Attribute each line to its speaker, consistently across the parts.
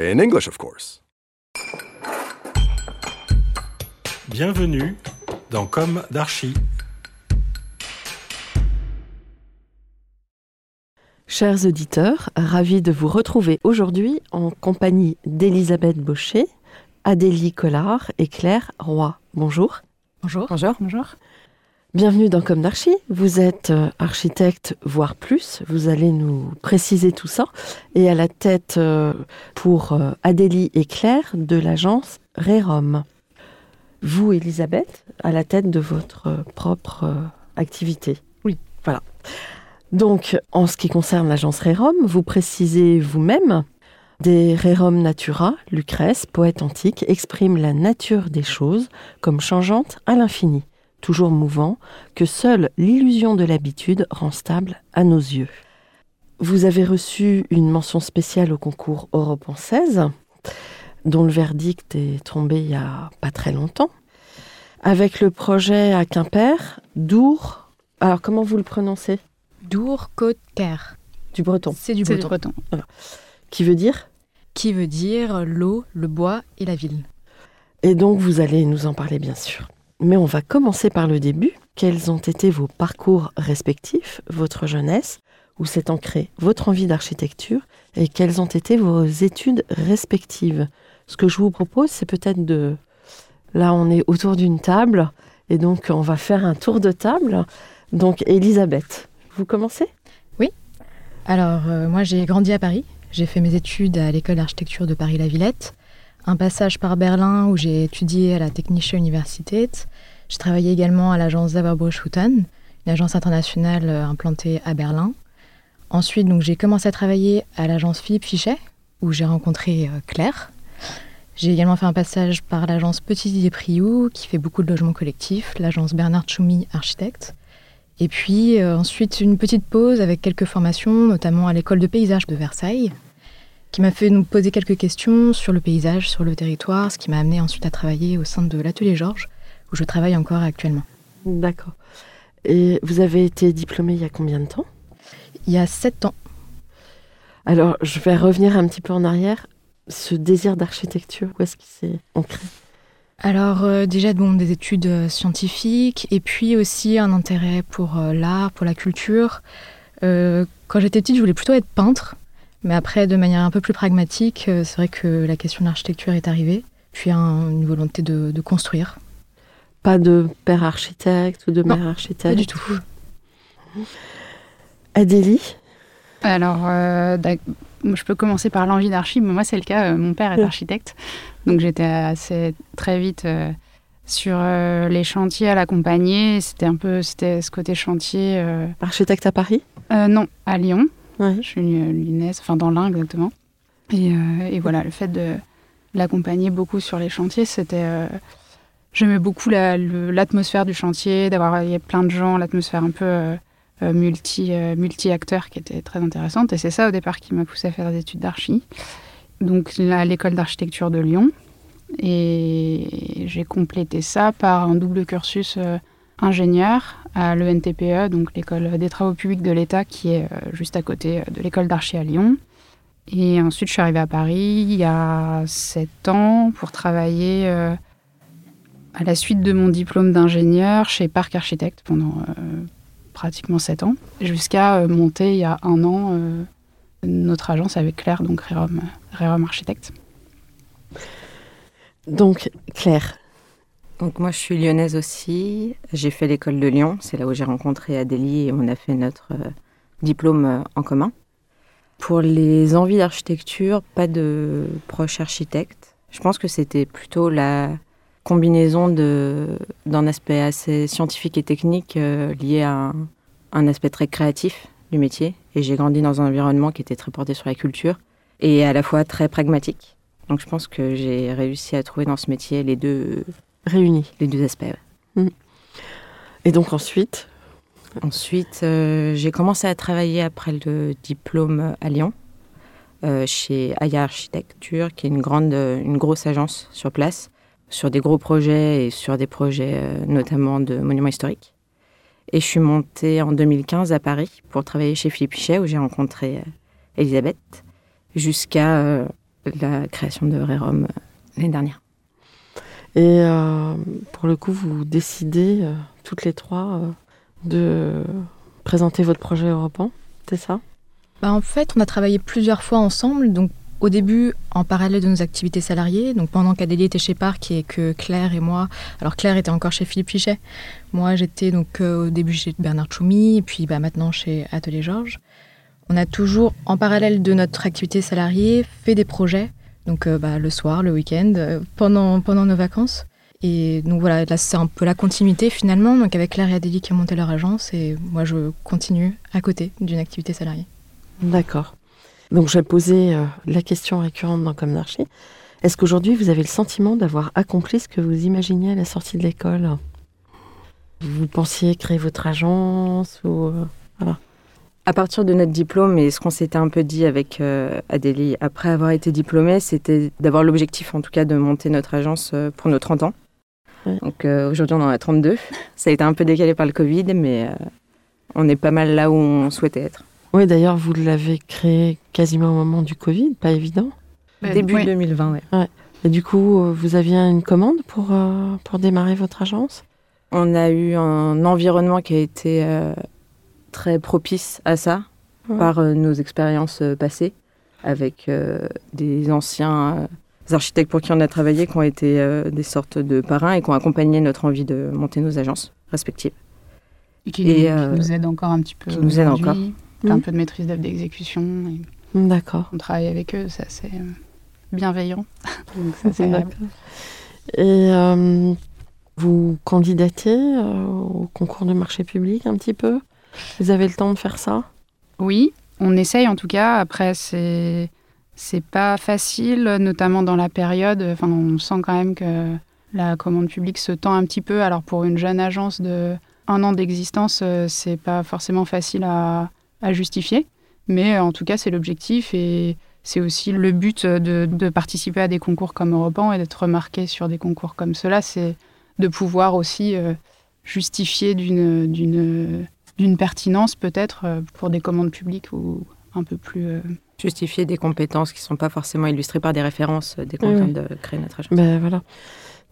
Speaker 1: In English, of course.
Speaker 2: Bienvenue dans Comme d'Archi.
Speaker 3: Chers auditeurs, ravis de vous retrouver aujourd'hui en compagnie d'Elisabeth Baucher, Adélie Collard et Claire Roy. Bonjour.
Speaker 4: Bonjour. Bonjour. Bonjour.
Speaker 3: Bienvenue dans Comme d'Archi. Vous êtes euh, architecte, voire plus. Vous allez nous préciser tout ça. Et à la tête euh, pour euh, Adélie et Claire de l'agence Rerom. Vous, Elisabeth, à la tête de votre propre activité.
Speaker 4: Oui.
Speaker 3: Voilà. Donc, en ce qui concerne l'agence Rerom, vous précisez vous-même des Rerum Natura, Lucrèce, poète antique, exprime la nature des choses comme changeante à l'infini toujours mouvant, que seule l'illusion de l'habitude rend stable à nos yeux. Vous avez reçu une mention spéciale au concours Europe en 16, dont le verdict est tombé il y a pas très longtemps, avec le projet à Quimper, Dour. Alors, comment vous le prononcez?
Speaker 4: Dour, Côte, Caire.
Speaker 3: Du breton.
Speaker 4: C'est du breton.
Speaker 3: Qui veut dire?
Speaker 4: Qui veut dire l'eau, le bois et la ville.
Speaker 3: Et donc, vous allez nous en parler, bien sûr. Mais on va commencer par le début. Quels ont été vos parcours respectifs, votre jeunesse, où s'est ancrée votre envie d'architecture, et quelles ont été vos études respectives? Ce que je vous propose, c'est peut-être de... Là, on est autour d'une table, et donc on va faire un tour de table. Donc, Elisabeth, vous commencez?
Speaker 4: Alors, euh, moi, j'ai grandi à Paris. J'ai fait mes études à l'école d'architecture de Paris-La Villette. Un passage par Berlin où j'ai étudié à la Technische Universität. J'ai travaillé également à l'agence Zaverbruch-Hutten, une agence internationale euh, implantée à Berlin. Ensuite, donc, j'ai commencé à travailler à l'agence Philippe Fichet, où j'ai rencontré euh, Claire. J'ai également fait un passage par l'agence Petit Didier Priou, qui fait beaucoup de logements collectifs, l'agence Bernard Tchoumi, architecte. Et puis euh, ensuite une petite pause avec quelques formations, notamment à l'école de paysage de Versailles, qui m'a fait nous poser quelques questions sur le paysage, sur le territoire, ce qui m'a amené ensuite à travailler au sein de l'atelier Georges, où je travaille encore actuellement.
Speaker 3: D'accord. Et vous avez été diplômée il y a combien de temps?
Speaker 4: Il y a sept ans,
Speaker 3: Alors, je vais revenir un petit peu en arrière. Ce désir d'architecture, où est-ce qu'il s'est ancré?
Speaker 4: Alors euh, déjà bon, des études euh, scientifiques et puis aussi un intérêt pour euh, l'art, pour la culture. Euh, quand j'étais petite, je voulais plutôt être peintre, mais après de manière un peu plus pragmatique, euh, c'est vrai que la question de l'architecture est arrivée. Puis un- une volonté de, de construire.
Speaker 3: Pas de père architecte ou de
Speaker 4: Non,
Speaker 3: mère architecte
Speaker 4: Pas du tout.
Speaker 3: Adélie
Speaker 5: Alors, euh, je peux commencer par l'envie d'archi. mais Moi, c'est le cas. euh, Mon père est architecte. Donc, j'étais assez très vite euh, sur euh, les chantiers à l'accompagner. C'était un peu c'était ce côté chantier. euh,
Speaker 3: Architecte à Paris?
Speaker 5: euh, non, à Lyon. Je suis lyonnaise, enfin dans l'Ain exactement. Et, euh, et voilà, le fait de l'accompagner beaucoup sur les chantiers, c'était. euh, J'aimais beaucoup l'atmosphère du chantier, d'avoir il y plein de gens, l'atmosphère un peu euh, euh, multi, multi-acteurs qui était très intéressante. Et c'est ça au départ qui m'a poussé à faire des études d'archi. Donc à l'école d'architecture de Lyon. Et j'ai complété ça par un double cursus ingénieur à l'ENTPE, donc l'école des travaux publics de l'État qui est euh, juste à côté euh, de l'école d'archi à Lyon. Et ensuite, je suis arrivée à Paris il y a sept ans pour travailler euh, à la suite de mon diplôme d'ingénieur chez Parc Architecte pendant pratiquement sept ans, jusqu'à monter il y a un an notre agence avec Claire, donc Rérum Architecte.
Speaker 3: Donc, Claire,
Speaker 6: Donc moi, je suis lyonnaise aussi. J'ai fait l'école de Lyon. C'est là où j'ai rencontré Adélie et on a fait notre euh, diplôme euh, en commun. Pour les envies d'architecture, pas de proche architecte. Je pense que c'était plutôt la combinaison d'un aspect assez scientifique et technique euh, lié à un, un aspect très créatif du métier. Et j'ai grandi dans un environnement qui était très porté sur la culture et à la fois très pragmatique. Donc je pense que j'ai réussi à trouver dans ce métier les deux,
Speaker 3: réunis.
Speaker 6: les deux aspects. ouais.
Speaker 3: Et donc ensuite,
Speaker 6: Ensuite, euh, j'ai commencé à travailler après le diplôme à Lyon, euh, chez Aya Architecture, qui est une, grande, une grosse agence sur place, sur des gros projets et sur des projets euh, notamment de monuments historiques. Et je suis montée en 2015 à Paris pour travailler chez Philippe Pichet, où j'ai rencontré euh, Elisabeth, jusqu'à euh, la création de Rérom euh, l'année dernière.
Speaker 3: Et euh, pour le coup, vous décidez euh, toutes les trois euh, de présenter votre projet européen, c'est ça?
Speaker 4: Bah, en fait, on a travaillé plusieurs fois ensemble. Donc, au début, en parallèle de nos activités salariées, donc pendant qu'Adélie était chez Parc et que Claire et moi, alors Claire était encore chez Philippe Fichet, moi j'étais donc au début chez Bernard Choumi, et puis bah, maintenant chez Atelier Georges. On a toujours, en parallèle de notre activité salariée, fait des projets, donc euh, bah, le soir, le week-end, euh, pendant, pendant nos vacances. Et donc voilà, là c'est un peu la continuité finalement, donc avec Claire et Adélie qui ont monté leur agence, et moi je continue à côté d'une activité salariée.
Speaker 3: D'accord. Donc je vais poser euh, la question récurrente dans Comme d'Archi. Est-ce qu'aujourd'hui vous avez le sentiment d'avoir accompli ce que vous imaginiez à la sortie de l'école? Vous pensiez créer votre agence ou euh,
Speaker 6: À partir de notre diplôme et ce qu'on s'était un peu dit avec euh, Adélie après avoir été diplômée, c'était d'avoir l'objectif en tout cas de monter notre agence euh, pour nos 30 ans.
Speaker 3: Ouais.
Speaker 6: Donc euh, aujourd'hui on en a 32. Ça a été un peu décalé par le Covid, mais euh, on est pas mal là où on souhaitait être.
Speaker 3: Oui, d'ailleurs, vous l'avez créé quasiment au moment du Covid, pas évident.
Speaker 6: Début
Speaker 5: Oui.
Speaker 6: 2020, ouais.
Speaker 3: Et du coup, vous aviez une commande pour, euh, pour démarrer votre agence?
Speaker 6: On a eu un environnement qui a été euh, très propice à ça
Speaker 3: Ouais.
Speaker 6: par euh, nos expériences euh, passées avec euh, des anciens euh, architectes pour qui on a travaillé qui ont été euh, des sortes de parrains et qui ont accompagné notre envie de monter nos agences respectives.
Speaker 5: Et qui,
Speaker 6: Et,
Speaker 5: qui nous aide encore un petit peu.
Speaker 6: qui nous aide
Speaker 5: aujourd'hui.
Speaker 6: encore.
Speaker 5: Un
Speaker 3: Mhm.
Speaker 5: peu de maîtrise d'œuvre d'exécution. et
Speaker 3: D'accord.
Speaker 5: On travaille avec eux, c'est assez euh, bienveillant. Donc ça, c'est.
Speaker 3: Et euh, vous candidatez euh, au concours de marché public un petit peu? Vous avez le temps de faire ça?
Speaker 5: Oui, on essaye en tout cas. Après, c'est c'est pas facile, notamment dans la période. Enfin, on sent quand même que la commande publique se tend un petit peu. Alors pour une jeune agence de un an d'existence, euh, c'est pas forcément facile à, à justifier. Mais euh, en tout cas, c'est l'objectif et c'est aussi le but de, de participer à des concours comme Europan et d'être remarqué sur des concours comme cela. C'est de pouvoir aussi euh, justifier d'une d'une pertinence peut-être euh, pour des commandes publiques ou un peu plus. euh,
Speaker 6: Justifier des compétences qui ne sont pas forcément illustrées par des références euh, des contraintes de créer notre agence.
Speaker 3: Ben voilà.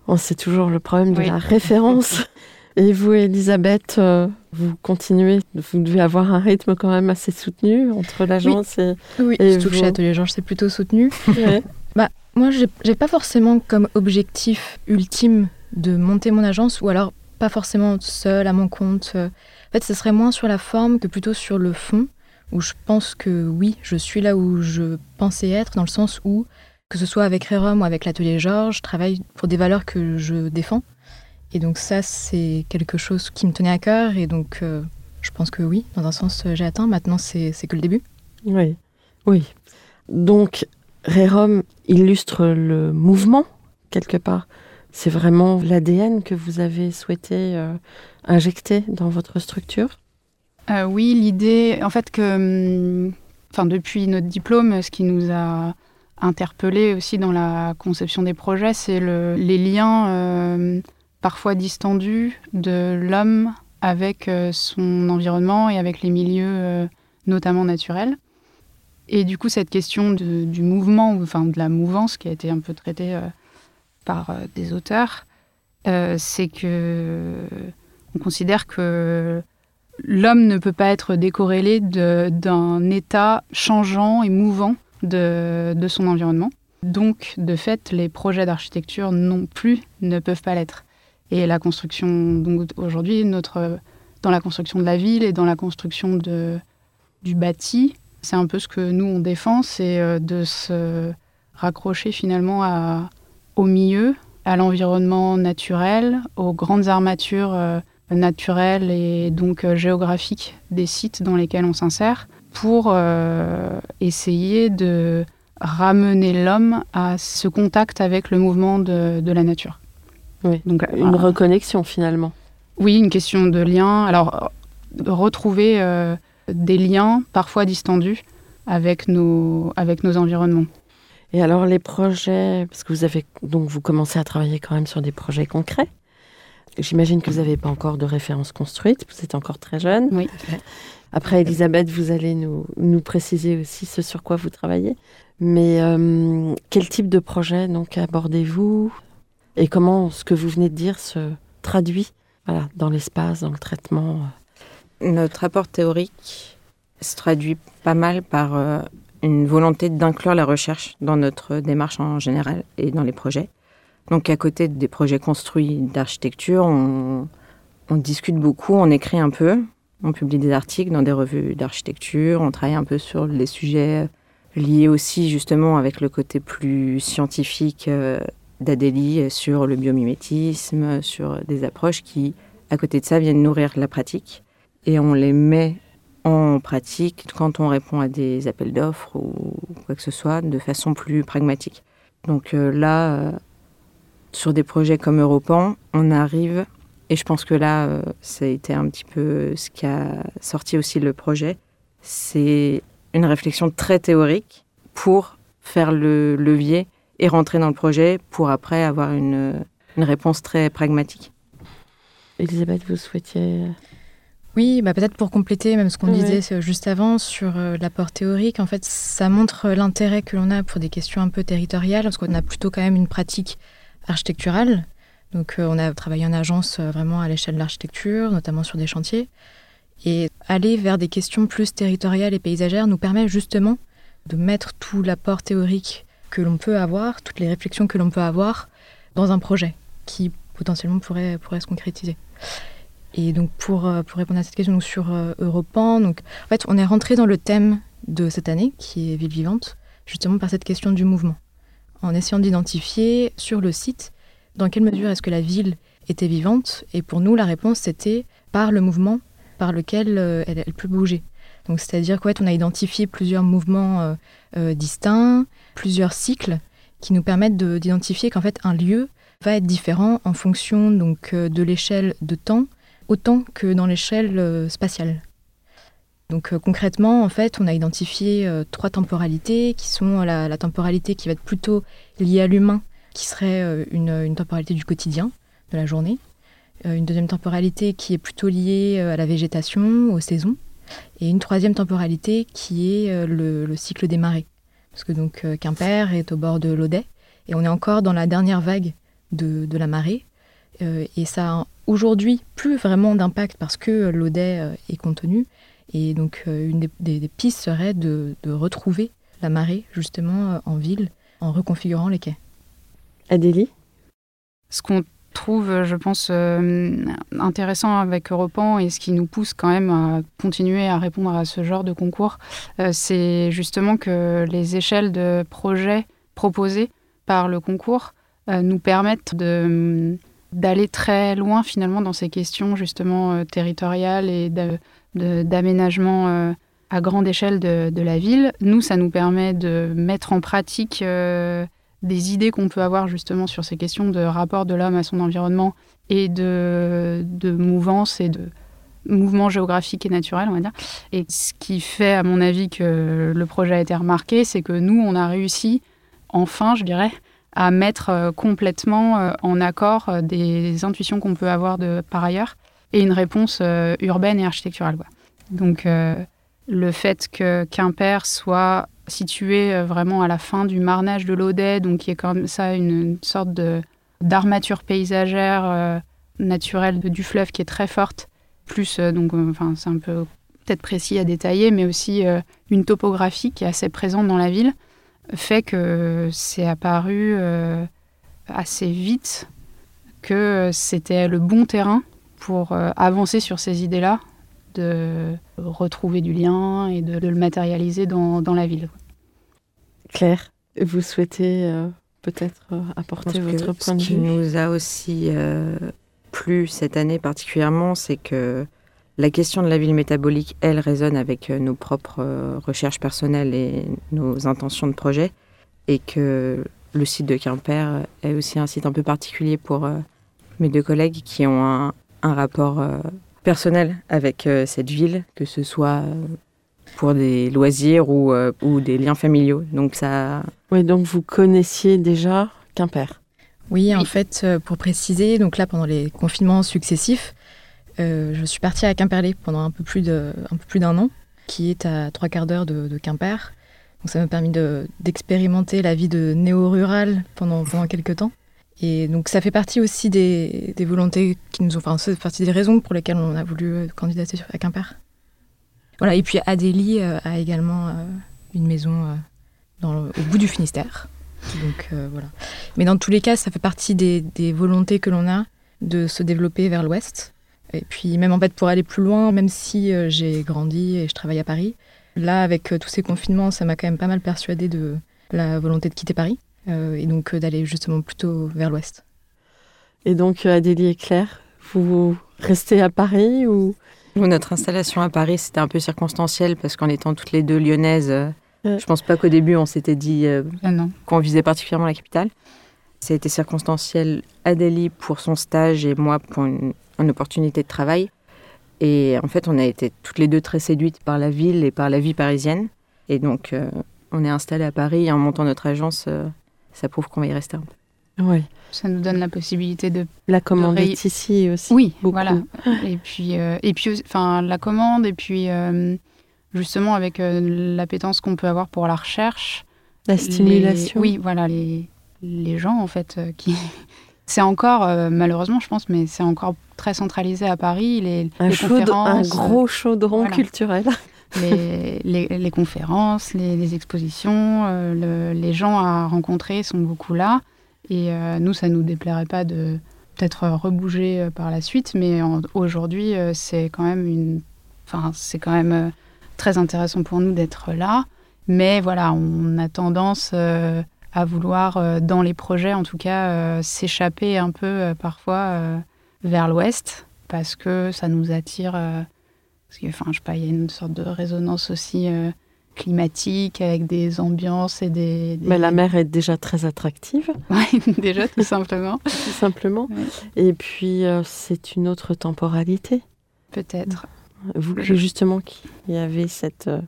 Speaker 3: Bon, c'est toujours le problème de
Speaker 5: Oui.
Speaker 3: la référence. Et vous, Elisabeth, euh, vous continuez, vous devez avoir un rythme quand même assez soutenu entre l'agence et...
Speaker 4: Oui,
Speaker 3: Et
Speaker 4: surtout que
Speaker 3: vous
Speaker 4: chez Atelier Georges, c'est plutôt soutenu.
Speaker 3: Ouais.
Speaker 4: Moi, j'ai j'ai pas forcément comme objectif ultime de monter mon agence, ou alors pas forcément seule à mon compte. Fait, ce serait moins sur la forme que plutôt sur le fond, où je pense que oui, je suis là où je pensais être, dans le sens où, que ce soit avec Rerum ou avec l'Atelier Georges, je travaille pour des valeurs que je défends. Et donc ça, c'est quelque chose qui me tenait à cœur, et donc euh, je pense que oui, dans un sens, j'ai atteint. Maintenant, c'est c'est que le début.
Speaker 3: Oui, oui. Donc, Rerum illustre le mouvement, quelque part. C'est vraiment l'ADN que vous avez souhaité euh, injecter dans votre structure?
Speaker 5: Euh, oui, l'idée, en fait, que, hum, enfin, depuis notre diplôme, ce qui nous a interpellé aussi dans la conception des projets, c'est le- les liens euh, parfois distendus de l'homme avec son environnement et avec les milieux, notamment naturels. Et du coup, cette question du mouvement, ou enfin de la mouvance qui a été un peu traitée par euh, des auteurs, euh, c'est que on considère que l'homme ne peut pas être décorrélé d'un état changeant et mouvant de, son environnement. Donc, de fait, les projets d'architecture non plus ne peuvent pas l'être. Et la construction, donc aujourd'hui, notre dans la construction de la ville et dans la construction de, du bâti, c'est un peu ce que nous on défend, c'est euh, de se raccrocher finalement à, au milieu, à l'environnement naturel, aux grandes armatures euh, naturelles et donc euh, géographiques des sites dans lesquels on s'insère, pour essayer de ramener l'homme à ce contact avec le mouvement de, de la nature.
Speaker 3: Oui, donc une reconnexion finalement.
Speaker 5: Oui, une question de lien. Alors, retrouver euh, des liens parfois distendus avec nos, avec nos environnements.
Speaker 3: Et alors les projets, parce que vous avez donc vous commencez à travailler quand même sur des projets concrets. J'imagine que vous n'avez pas encore de référence construite, vous êtes encore très jeune.
Speaker 5: Oui.
Speaker 3: Après, Elisabeth, vous allez nous, nous préciser aussi ce sur quoi vous travaillez. Mais euh, quel type de projet donc abordez-vous? Et comment ce que vous venez de dire se traduit voilà, dans l'espace, dans le traitement?
Speaker 6: Notre rapport théorique se traduit pas mal par euh, une volonté d'inclure la recherche dans notre démarche en général et dans les projets. Donc à côté des projets construits d'architecture, on, discute beaucoup, on écrit un peu, on publie des articles dans des revues d'architecture, on travaille un peu sur les sujets liés aussi justement avec le côté plus scientifique euh, d'Adélie sur le biomimétisme, sur des approches qui, à côté de ça, viennent nourrir la pratique. Et on les met en pratique quand on répond à des appels d'offres ou quoi que ce soit de façon plus pragmatique. Donc euh, là, euh, sur des projets comme Europan, on arrive, et je pense que là, euh, ça a été un petit peu ce qui a sorti aussi le projet, c'est une réflexion très théorique pour faire le levier et rentrer dans le projet pour après avoir une, une réponse très pragmatique.
Speaker 3: Elisabeth, vous souhaitiez... Euh,
Speaker 4: oui, bah peut-être pour compléter même ce qu'on disait juste avant sur euh, l'apport théorique, en fait, ça montre l'intérêt que l'on a pour des questions un peu territoriales, parce qu'on a plutôt quand même une pratique architecturale. Donc euh, on a travaillé en agence vraiment à l'échelle de l'architecture, notamment sur des chantiers. Et aller vers des questions plus territoriales et paysagères nous permet justement de mettre tout l'apport théorique que l'on peut avoir, toutes les réflexions que l'on peut avoir dans un projet qui potentiellement pourrait, pourrait se concrétiser. Et donc pour, euh, pour répondre à cette question sur euh, Europan, donc en fait on est rentré dans le thème de cette année qui est ville vivante, justement par cette question du mouvement, en essayant d'identifier sur le site dans quelle mesure est-ce que la ville était vivante. Et pour nous la réponse c'était par le mouvement par lequel euh, elle, peut bouger. Donc c'est-à-dire qu'en fait, on a identifié plusieurs mouvements distincts, plusieurs cycles qui nous permettent d'identifier qu'en fait un lieu va être différent en fonction donc de l'échelle de temps autant que dans l'échelle euh, spatiale. Donc euh, concrètement, en fait, on a identifié trois temporalités qui sont la, temporalité qui va être plutôt liée à l'humain, qui serait une, temporalité du quotidien, de la journée. une deuxième temporalité qui est plutôt liée à la végétation, aux saisons. Et une troisième temporalité qui est le, le cycle des marées parce que donc euh, Quimper est au bord de l'Audet, et on est encore dans la dernière vague de, la marée. Euh, et ça a aujourd'hui plus vraiment d'impact parce que l'Audet euh, est contenu. Et donc une des, pistes serait de, retrouver la marée justement en ville en reconfigurant les quais.
Speaker 3: Adélie?
Speaker 5: Ce qu'on trouve, je pense, euh, intéressant avec Europan et ce qui nous pousse quand même à continuer à répondre à ce genre de concours, euh, c'est justement que les échelles de projets proposés par le concours euh, nous permettent de d'aller très loin finalement dans ces questions justement territoriales et d'aménagement à grande échelle de, la ville. Nous, ça nous permet de mettre en pratique des idées qu'on peut avoir justement sur ces questions de rapport de l'homme à son environnement et de, de mouvance et de mouvement géographique et naturel, on va dire. Et ce qui fait, à mon avis, que le projet a été remarqué, c'est que nous, on a réussi, enfin, je dirais, à mettre euh, complètement euh, en accord euh, des intuitions qu'on peut avoir de par ailleurs et une réponse urbaine et architecturale. Donc, le fait que Quimper soit situé vraiment à la fin du marnage de l'Audet, donc qui est comme ça une, sorte d'armature paysagère naturelle du fleuve qui est très forte plus, donc, enfin, c'est un peu peut-être précis à détailler, mais aussi une topographie qui est assez présente dans la ville, fait que c'est apparu assez vite que c'était le bon terrain pour avancer sur ces idées-là, de retrouver du lien et de, le matérialiser dans, dans, la ville.
Speaker 3: Claire, vous souhaitez euh, peut-être euh, apporter votre point de vue?
Speaker 6: Ce qui nous a aussi euh, plu cette année particulièrement, c'est que la question de la ville métabolique, elle, résonne avec nos propres recherches personnelles et nos intentions de projet, et que le site de Quimper est aussi un site un peu particulier pour mes deux collègues qui ont un, un rapport personnel avec euh, cette ville, que ce soit euh, pour des loisirs ou, euh, ou, des liens familiaux. Donc ça.
Speaker 3: Oui, donc vous connaissiez déjà Quimper?
Speaker 4: Oui, en fait, pour préciser, donc là pendant les confinements successifs, je suis partie à Quimperlé pendant un peu plus d'un an, qui est à trois quarts d'heure de, Quimper. Donc ça m'a permis d'expérimenter la vie de néo-rural pendant, pendant quelques temps. Et donc ça fait partie aussi des, volontés qui nous ont, enfin, ça partie des raisons pour lesquelles on a voulu euh, candidater à Quimper. Voilà, et puis Adélie euh, a également euh, une maison au bout du Finistère. Donc voilà. Mais dans tous les cas, ça fait partie des volontés que l'on a de se développer vers l'ouest. Et puis même en fait pour aller plus loin, même si j'ai grandi et je travaille à Paris, là avec tous ces confinements, ça m'a quand même pas mal persuadé de la volonté de quitter Paris. Euh, et donc euh, d'aller justement plutôt vers l'ouest.
Speaker 3: Et donc euh, Adélie et Claire, vous restez à Paris ou?
Speaker 6: Notre installation à Paris, c'était un peu circonstanciel parce qu'en étant toutes les deux lyonnaises, je pense pas qu'au début on s'était dit ah qu'on visait particulièrement la capitale. Ça a été circonstanciel Adélie pour son stage et moi pour une, opportunité de travail. Et en fait, on a été toutes les deux très séduites par la ville et par la vie parisienne. Et donc, on est installé à Paris en montant notre agence ça prouve qu'on va y rester un peu.
Speaker 3: Oui.
Speaker 5: Ça nous donne la possibilité de
Speaker 3: la commande est ici aussi.
Speaker 5: Oui, voilà. Et puis, euh, et puis, enfin, la commande et puis euh, justement avec euh, l'appétence qu'on peut avoir pour la recherche,
Speaker 3: la stimulation.
Speaker 5: oui, voilà, les les gens en fait qui. C'est encore, malheureusement, je pense, mais c'est encore très centralisé à Paris. Les,
Speaker 3: un, un gros chaudron culturel.
Speaker 5: les, les, conférences, les, expositions, euh, les gens à rencontrer sont beaucoup là. Et euh, nous, ça ne nous déplairait pas de peut-être rebouger euh, par la suite, mais aujourd'hui, c'est quand même une, enfin, c'est quand même très intéressant pour nous d'être là. Mais voilà, on a tendance à vouloir, dans les projets en tout cas, s'échapper un peu parfois vers l'ouest parce que ça nous attire parce que, enfin, je sais pas, il y a une sorte de résonance aussi euh, climatique avec des ambiances et des,
Speaker 3: Mais la mer est déjà très attractive.
Speaker 5: Oui, déjà, tout simplement.
Speaker 3: tout simplement. Et puis, euh, c'est une autre temporalité.
Speaker 5: Peut-être.
Speaker 3: Vous, justement, qui avez cette euh,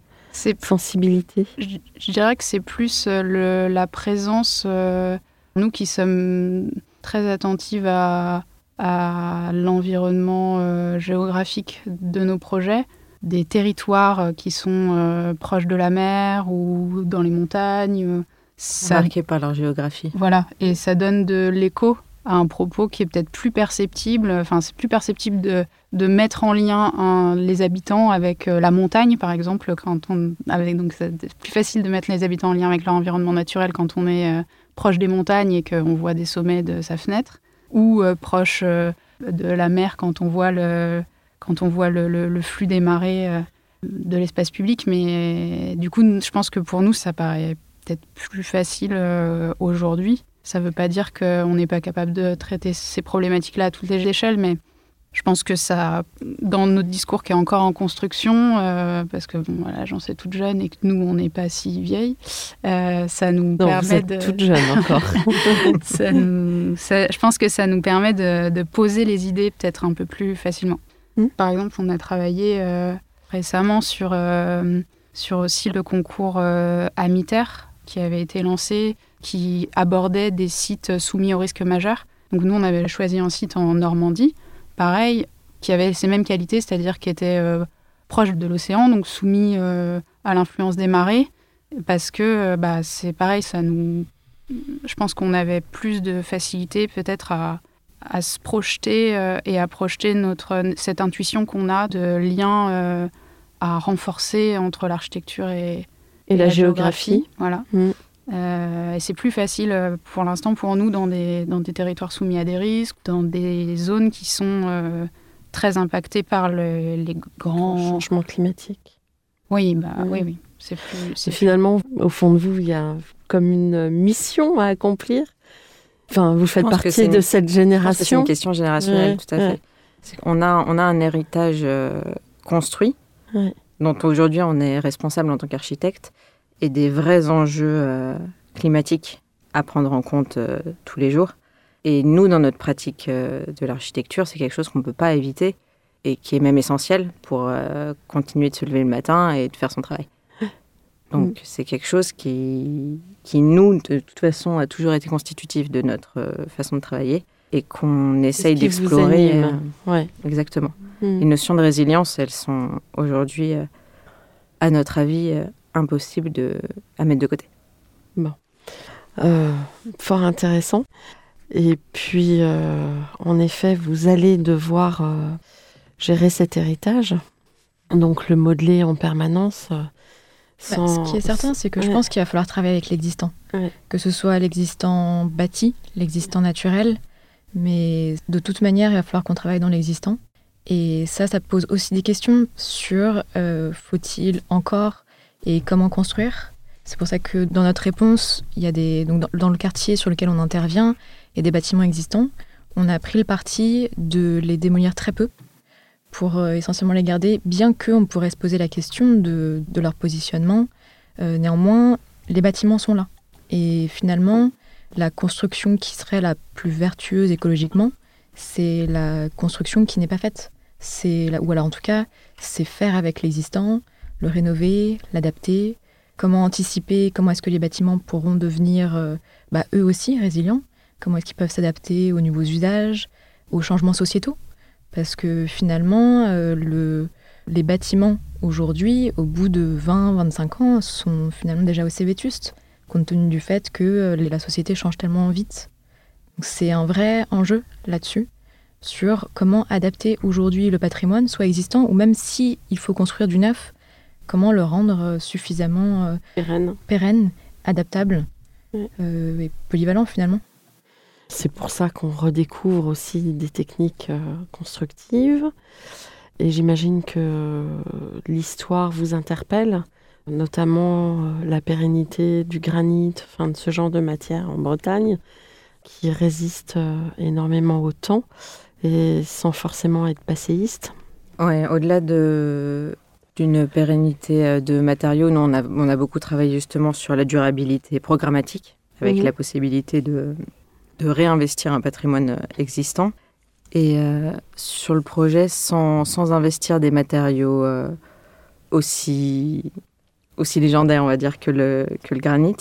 Speaker 3: sensibilité
Speaker 5: je, je, dirais que c'est plus le, la présence, nous qui sommes très attentives à à l'environnement euh, géographique de nos projets, des territoires euh, qui sont euh, proches de la mer ou dans les montagnes.
Speaker 6: Ça... Marqués par leur géographie.
Speaker 5: Voilà, et ça donne de l'écho à un propos qui est peut-être plus perceptible. Enfin, c'est plus perceptible de, de mettre en lien les habitants avec la montagne, par exemple, quand on, donc c'est plus facile de mettre les habitants en lien avec leur environnement naturel quand on est proche des montagnes et qu'on voit des sommets de sa fenêtre ou euh, proche euh, de la mer quand on voit le, quand on voit le, flux des marées euh, de l'espace public. Mais du coup, je pense que pour nous, ça paraît peut-être plus facile aujourd'hui. Ça ne veut pas dire qu'on n'est pas capable de traiter ces problématiques-là à toutes les échelles, mais je pense que ça, dans notre discours qui est encore en construction, euh, parce que bon, l'agence est toute jeune et que nous, on n'est pas si vieille, euh, ça nous permet
Speaker 3: vous êtes
Speaker 5: de.
Speaker 3: toute jeune encore.
Speaker 5: je pense que ça nous permet de, poser les idées peut-être un peu plus facilement. Hmm. Par exemple, on a travaillé euh, récemment sur, sur aussi le concours Amiter qui avait été lancé, qui abordait des sites soumis au risque majeur. Donc nous, on avait choisi un site en Normandie pareil, qui avait ces mêmes qualités, c'est-à-dire qui était euh, proche de l'océan, donc soumis euh, à l'influence des marées, parce que euh, bah, c'est pareil, ça nous. Je pense qu'on avait plus de facilité peut-être à à se projeter et à projeter notre, cette intuition qu'on a de lien à renforcer entre l'architecture et,
Speaker 3: Et, la, géographie.
Speaker 5: Voilà.
Speaker 3: Mm.
Speaker 5: Euh, et c'est plus facile euh, pour l'instant pour nous dans des, dans des territoires soumis à des risques, dans des zones qui sont euh, très impactées par le- les grands.
Speaker 3: Changement climatique.
Speaker 5: Oui, bah, oui, oui. C'est plus.
Speaker 3: Finalement, au fond de vous, il y a comme une mission à accomplir? Enfin, vous faites
Speaker 6: pense que c'est
Speaker 3: partie de
Speaker 6: une-
Speaker 3: cette
Speaker 6: que c'est
Speaker 3: génération.
Speaker 6: une question générationnelle,
Speaker 3: Ouais,
Speaker 6: tout à fait.
Speaker 3: ouais.
Speaker 6: C'est qu'on a, on a un héritage euh, construit,
Speaker 3: Ouais.
Speaker 6: dont aujourd'hui on est responsable en tant qu'architecte, et des vrais enjeux euh, climatiques à prendre en compte euh, tous les jours. Et nous, dans notre pratique euh, de l'architecture, c'est quelque chose qu'on ne peut pas éviter et qui est même essentiel pour continuer de se lever le matin et de faire son travail. Donc c'est quelque chose qui, qui, nous, de toute façon, a toujours été constitutif de notre façon de travailler et qu'on essaye d'explorer.
Speaker 3: Ouais.
Speaker 6: Exactement.
Speaker 3: Mm.
Speaker 6: Les notions de résilience, elles sont aujourd'hui, à notre avis, impossibles de, à mettre de côté.
Speaker 3: Euh, fort intéressant. Et puis, euh, en effet, vous allez devoir euh, gérer cet héritage, donc le modeler en permanence. euh,
Speaker 4: Bah, ce qui est certain, c'est que je pense qu'il va falloir travailler avec l'existant.
Speaker 3: Ouais.
Speaker 4: Que ce soit l'existant bâti, l'existant naturel, mais de toute manière, il va falloir qu'on travaille dans l'existant. Et ça, ça pose aussi des questions sur euh, faut-il encore et comment construire. C'est pour ça que dans notre réponse, il y a des donc dans, le quartier sur lequel on intervient, il y a des bâtiments existants. On a pris le parti de les démolir très peu pour euh, essentiellement les garder, bien qu'on pourrait se poser la question de, leur positionnement. Euh, néanmoins, les bâtiments sont là. Et finalement, la construction qui serait la plus vertueuse écologiquement, c'est la construction qui n'est pas faite. C'est ou alors en tout cas, c'est faire avec l'existant, le rénover, l'adapter? Comment anticiper? Comment est-ce que les bâtiments pourront devenir euh, bah, eux aussi résilients? Comment est-ce qu'ils peuvent s'adapter aux nouveaux usages, aux changements sociétaux? Parce que finalement, euh, le, les bâtiments aujourd'hui, au bout de 20-25 ans, sont finalement déjà assez vétustes, compte tenu du fait que euh, la société change tellement vite. C'est un vrai enjeu là-dessus, sur comment adapter aujourd'hui le patrimoine, soit existant, ou même si il faut construire du neuf, comment le rendre euh, suffisamment euh,
Speaker 3: pérenne.
Speaker 4: pérenne, adaptable
Speaker 3: Ouais.
Speaker 4: euh, et polyvalent finalement.
Speaker 3: C'est pour ça qu'on redécouvre aussi des techniques euh, constructives. Et j'imagine que l'histoire vous interpelle, notamment la pérennité du granit, enfin de ce genre de matière en Bretagne, qui résiste énormément au temps et sans forcément être passéiste.
Speaker 6: Ouais, au-delà de d'une pérennité euh, de matériaux, nous on a, on a beaucoup travaillé justement sur la durabilité programmatique, avec
Speaker 3: Mhm.
Speaker 6: la possibilité de, de réinvestir un patrimoine euh, existant. Et euh, sur le projet, sans, sans investir des matériaux euh, aussi, aussi légendaires, on va dire, que le, que le granit,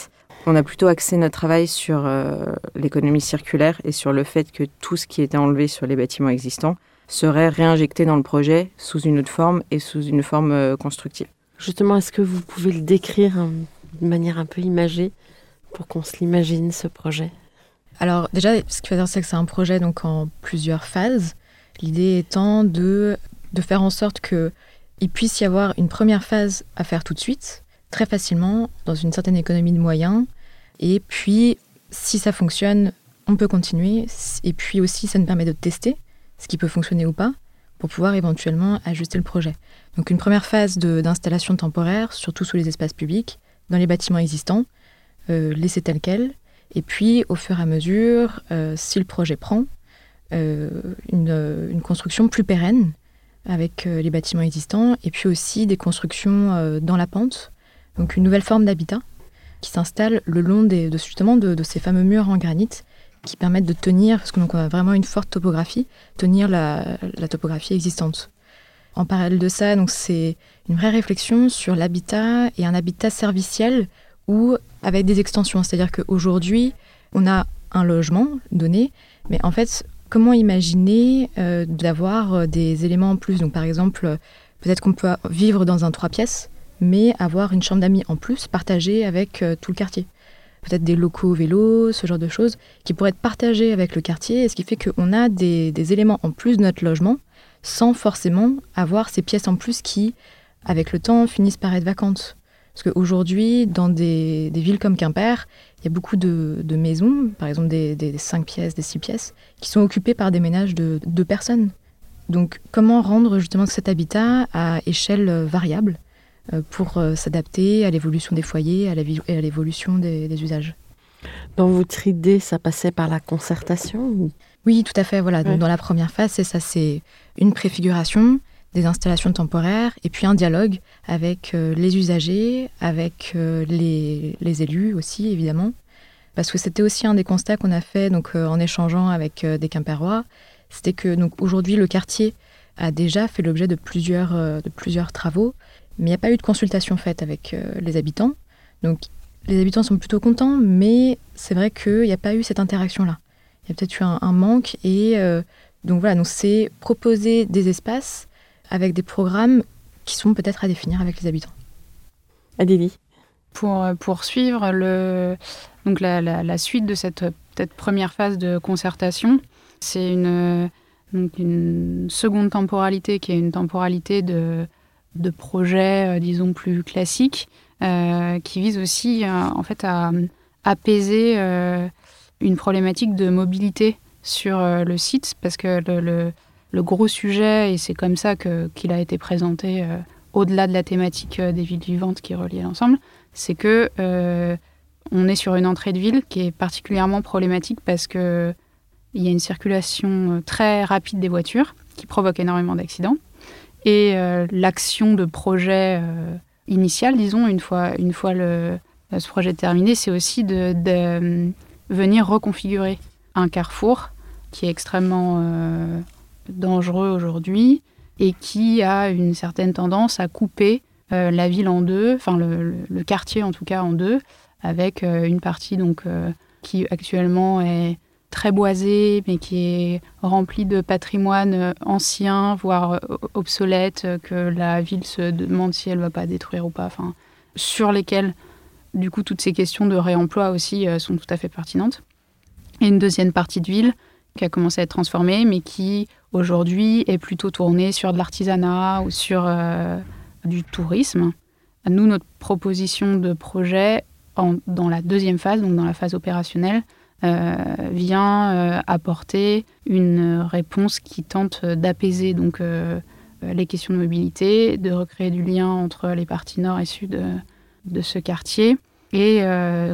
Speaker 6: on a plutôt axé notre travail sur euh, l'économie circulaire et sur le fait que tout ce qui était enlevé sur les bâtiments existants serait réinjecté dans le projet sous une autre forme et sous une forme euh, constructive.
Speaker 3: Justement, est-ce que vous pouvez le décrire hein, de manière un peu imagée pour qu'on se l'imagine, ce projet?
Speaker 4: Alors déjà, ce qu'il faut dire, c'est que c'est un projet donc en plusieurs phases. L'idée étant de, de faire en sorte que il puisse y avoir une première phase à faire tout de suite, très facilement, dans une certaine économie de moyens. Et puis, si ça fonctionne, on peut continuer. Et puis aussi, ça nous permet de tester ce qui peut fonctionner ou pas, pour pouvoir éventuellement ajuster le projet. Donc une première phase d'installation temporaire, surtout sous les espaces publics, dans les bâtiments existants, euh, laisser tel quel, et puis, au fur et à mesure, euh, si le projet prend, euh, une, euh, une construction plus pérenne avec les bâtiments existants, et puis aussi des constructions dans la pente, donc une nouvelle forme d'habitat qui s'installe le long des, de, justement de ces fameux murs en granit qui permettent de tenir, parce que donc on a vraiment une forte topographie, tenir la, topographie existante. En parallèle de ça, donc c'est une vraie réflexion sur l'habitat et un habitat serviciel ou avec des extensions. C'est-à-dire qu'aujourd'hui, on a un logement donné, mais en fait, comment imaginer euh, d'avoir euh, des éléments en plus? Donc par exemple, peut-être qu'on peut vivre dans un trois pièces, mais avoir une chambre d'amis en plus partagée avec euh, tout le quartier. Peut-être des locaux vélos, ce genre de choses, qui pourraient être partagés avec le quartier, et ce qui fait qu'on a des, éléments en plus de notre logement, sans forcément avoir ces pièces en plus qui, avec le temps, finissent par être vacantes. Parce qu'aujourd'hui, dans des, villes comme Quimper, il y a beaucoup de, maisons, par exemple des, des, des 5 pièces, des 6 pièces, qui sont occupées par des ménages de deux personnes. Donc comment rendre justement cet habitat à échelle variable pour euh, s'adapter à l'évolution des foyers à la vi- et à l'évolution des, des usages
Speaker 3: Dans votre idée, ça passait par la concertation ou-
Speaker 4: Oui, tout à fait. Voilà. Donc,
Speaker 3: Ouais.
Speaker 4: dans la première phase, c'est ça, c'est une préfiguration, des installations temporaires, et puis un dialogue avec euh, les usagers, avec euh, les, les élus aussi, évidemment. Parce que c'était aussi un des constats qu'on a fait donc, euh, en échangeant avec euh, des Quimpérois. C'était que donc, aujourd'hui, le quartier a déjà fait l'objet de plusieurs, euh, de plusieurs travaux, mais il n'y a pas eu de consultation faite avec euh, les habitants. Donc, les habitants sont plutôt contents, mais c'est vrai qu'il n'y a pas eu cette interaction-là il y a peut-être eu un, un manque et euh, donc voilà donc c'est proposer des espaces avec des programmes qui sont peut-être à définir avec les habitants.
Speaker 3: Adélie
Speaker 5: pour euh, poursuivre le, donc la, la- la suite de cette peut-être première phase de concertation. C'est une, donc une seconde temporalité qui est une temporalité de, de projet, euh, disons, plus classique, euh, qui vise aussi euh, en fait à apaiser une problématique de mobilité sur le site, parce que le, gros sujet, et c'est comme ça qu'il a été présenté au-delà de la thématique des villes vivantes qui relient l'ensemble, c'est que on est sur une entrée de ville qui est particulièrement problématique parce que il y a une circulation très rapide des voitures qui provoque énormément d'accidents et euh, l'action de projet euh, initial, disons une fois une fois le ce projet terminé, c'est aussi de, euh, venir reconfigurer un carrefour qui est extrêmement euh, dangereux aujourd'hui et qui a une certaine tendance à couper euh, la ville en deux, enfin le, quartier en tout cas en deux, avec euh, une partie donc euh, qui actuellement est très boisée, mais qui est remplie de patrimoine euh, ancien, voire euh, obsolète, euh, que la ville se demande si elle va pas détruire ou pas, enfin sur lesquels du coup toutes ces questions de réemploi aussi sont tout à fait pertinentes. Et une deuxième partie de ville qui a commencé à être transformée, mais qui aujourd'hui est plutôt tournée sur de l'artisanat ou sur du tourisme. Nous, notre proposition de projet dans la deuxième phase, donc dans la phase opérationnelle, euh, vient euh, apporter une réponse qui tente d'apaiser donc euh, les questions de mobilité, de recréer du lien entre les parties nord et sud de ce quartier, et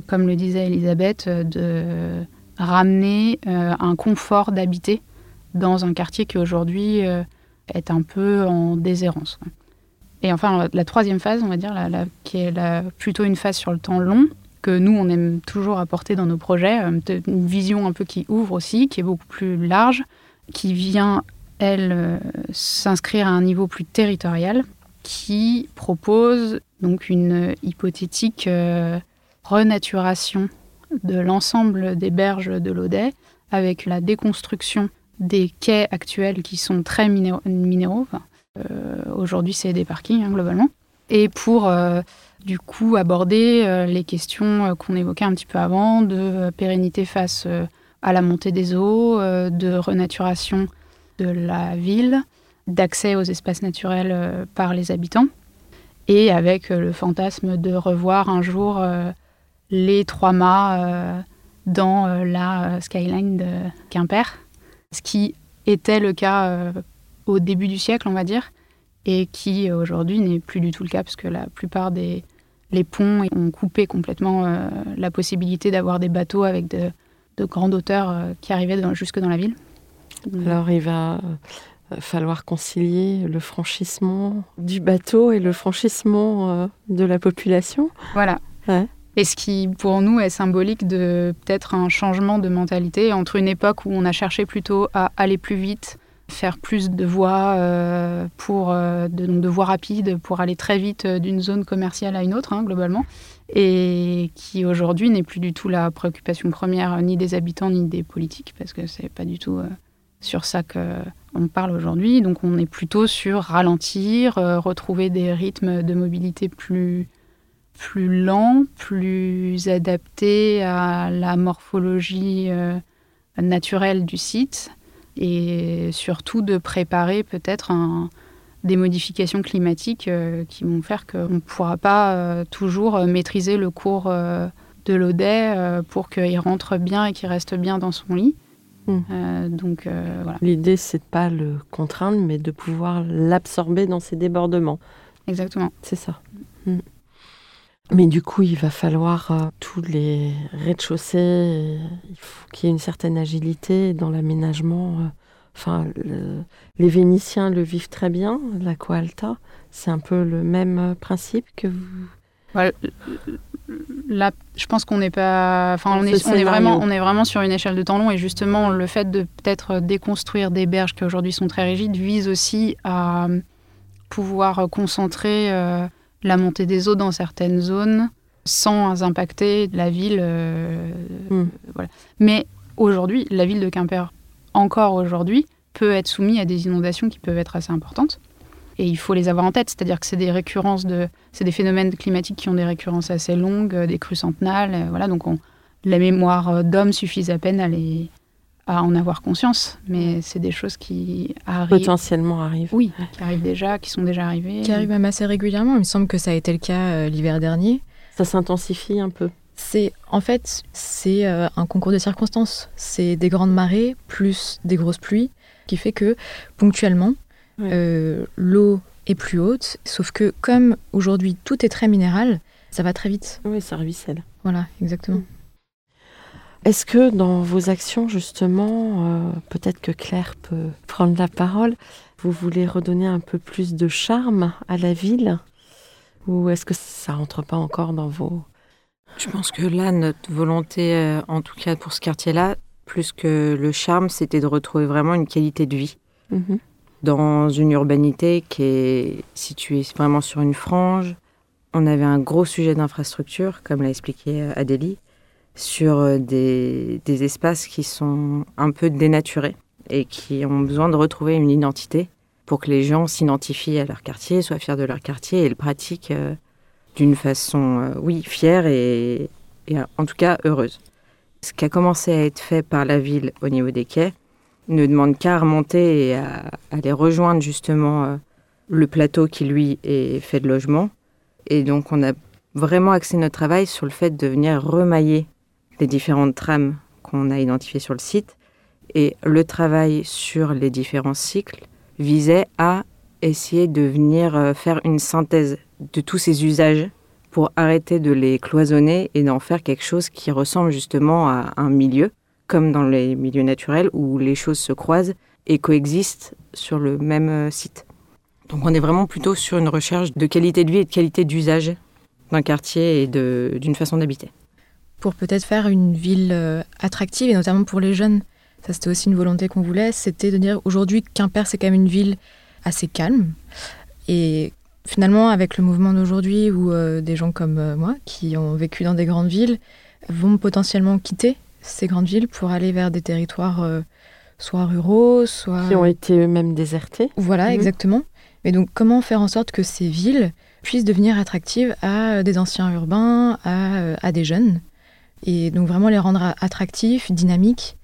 Speaker 5: comme le disait Elisabeth, de ramener un confort d'habiter dans un quartier qui aujourd'hui est un peu en déshérence. Et enfin, la, troisième phase, on va dire, la- qui est plutôt une phase sur le temps long, que nous, on aime toujours apporter dans nos projets, euh, une vision un peu qui ouvre aussi, qui est beaucoup plus large, qui vient, elle, euh, s'inscrire à un niveau plus territorial, qui propose donc une hypothétique euh, renaturation de l'ensemble des berges de l'Audet, avec la déconstruction des quais actuels qui sont très minéraux. Aujourd'hui, c'est des parkings, hein, globalement. Et pour, euh, du coup, aborder euh, les questions euh, qu'on évoquait un petit peu avant, de pérennité face à la montée des eaux, de renaturation de la ville, d'accès aux espaces naturels par les habitants, et avec le fantasme de revoir un jour les trois mâts dans la skyline de Quimper, ce qui était le cas au début du siècle, on va dire, et qui aujourd'hui n'est plus du tout le cas, parce que la plupart des les ponts ont coupé complètement euh, la possibilité d'avoir des bateaux avec de, de grandes hauteurs euh, qui arrivaient dans- jusque dans la ville.
Speaker 3: Alors il va euh, falloir concilier le franchissement du bateau et le franchissement euh, de la population.
Speaker 5: Voilà.
Speaker 3: Ouais.
Speaker 5: Et ce qui, pour nous, est symbolique de peut-être un changement de mentalité entre une époque où on a cherché plutôt à aller plus vite, faire plus de voies euh, pour euh, de, voies rapides pour aller très vite euh, d'une zone commerciale à une autre, hein, globalement, et qui aujourd'hui n'est plus du tout la préoccupation première ni des habitants ni des politiques, parce que c'est pas du tout sur ça que on parle aujourd'hui. Donc on est plutôt sur ralentir, retrouver des rythmes de mobilité plus plus lent, plus adapté à la morphologie naturelle du site et surtout de préparer peut-être un, des modifications climatiques euh, qui vont faire qu'on ne pourra pas euh, toujours maîtriser le cours euh, de l'Audet euh, pour qu'il rentre bien et qu'il reste bien dans son lit.
Speaker 3: Mm.
Speaker 5: Euh, donc euh, voilà,
Speaker 3: L'idée, c'est de pas le contraindre, mais de pouvoir l'absorber dans ses débordements.
Speaker 5: exactement.
Speaker 3: C'est ça. Mm. Mais du coup, il va falloir euh, tous les rez-de-chaussée, euh, il faut qu'il y ait une certaine agilité dans l'aménagement. euh. Enfin, le- les Vénitiens le vivent très bien, l'Aqua Alta. C'est un peu le même principe que vous?
Speaker 5: Voilà, Là, je pense qu'on n'est pas. Enfin, on est, on, est
Speaker 3: scénario.
Speaker 5: vraiment, on est vraiment sur une échelle de temps long et justement, le fait de peut-être déconstruire des berges qui aujourd'hui sont très rigides vise aussi à pouvoir concentrer euh, la montée des eaux dans certaines zones sans impacter la ville. euh,
Speaker 3: Mm.
Speaker 5: voilà. Mais aujourd'hui, la ville de Quimper, encore aujourd'hui, peut être soumise à des inondations qui peuvent être assez importantes. Et il faut les avoir en tête, c'est-à-dire que c'est des récurrences de, c'est des phénomènes climatiques qui ont des récurrences assez longues, euh, des crues centenales, euh, voilà. Donc on, la mémoire d'homme suffit à peine à les, à en avoir conscience, mais c'est des choses qui arrivent,
Speaker 3: potentiellement arrivent.
Speaker 5: oui, qui arrivent déjà, qui sont déjà arrivées.
Speaker 4: Qui arrive même assez régulièrement. Il me semble que ça a été le cas euh, l'hiver dernier.
Speaker 3: Ça s'intensifie un peu.
Speaker 4: C'est en fait c'est euh, un concours de circonstances. C'est des grandes marées plus des grosses pluies qui fait que ponctuellement
Speaker 3: Ouais.
Speaker 4: euh, l'eau est plus haute. Sauf que comme aujourd'hui tout est très minéral, ça va très vite.
Speaker 3: Oui, ça ruisselle.
Speaker 4: Voilà, exactement.
Speaker 3: Est-ce que dans vos actions, justement, euh, peut-être que Claire peut prendre la parole, vous voulez redonner un peu plus de charme à la ville Ou est-ce que ça rentre pas encore dans vos...
Speaker 6: Je pense que là, notre volonté, euh, en tout cas pour ce quartier-là, plus que le charme, c'était de retrouver vraiment une qualité de vie
Speaker 3: Mhm.
Speaker 6: dans une urbanité qui est située vraiment sur une frange. On avait un gros sujet d'infrastructure, comme l'a expliqué euh, Adélie, sur euh, des, espaces qui sont un peu dénaturés et qui ont besoin de retrouver une identité pour que les gens s'identifient à leur quartier, soient fiers de leur quartier et le pratiquent euh, d'une façon, euh, oui, fière et, en tout cas heureuse. Ce qui a commencé à être fait par la ville au niveau des quais ne demande qu'à remonter et à, aller rejoindre justement le plateau qui lui est fait de logement. Et donc on a vraiment axé notre travail sur le fait de venir remailler les différentes trames qu'on a identifiées sur le site. Et le travail sur les différents cycles visait à essayer de venir euh, faire une synthèse de tous ces usages pour arrêter de les cloisonner et d'en faire quelque chose qui ressemble justement à un milieu, comme dans les milieux naturels où les choses se croisent et coexistent sur le même euh, site. Donc on est vraiment plutôt sur une recherche de qualité de vie et de qualité d'usage d'un quartier et d'une façon d'habiter.
Speaker 4: Pour peut-être faire une ville euh, attractive et notamment pour les jeunes. Ça c'était aussi une volonté qu'on voulait, c'était de dire aujourd'hui Quimper c'est quand même une ville assez calme et finalement avec le mouvement d'aujourd'hui où euh, des gens comme euh, moi qui ont vécu dans des grandes villes vont potentiellement quitter ces grandes villes pour aller vers des territoires euh, soit ruraux, soit
Speaker 3: Qui ont été eux-mêmes désertés
Speaker 4: Voilà,
Speaker 3: Mhm.
Speaker 4: exactement. Mais donc, comment faire en sorte que ces villes puissent devenir attractives à des anciens urbains, à, à des jeunes? Et donc, vraiment les rendre attractifs, dynamiques,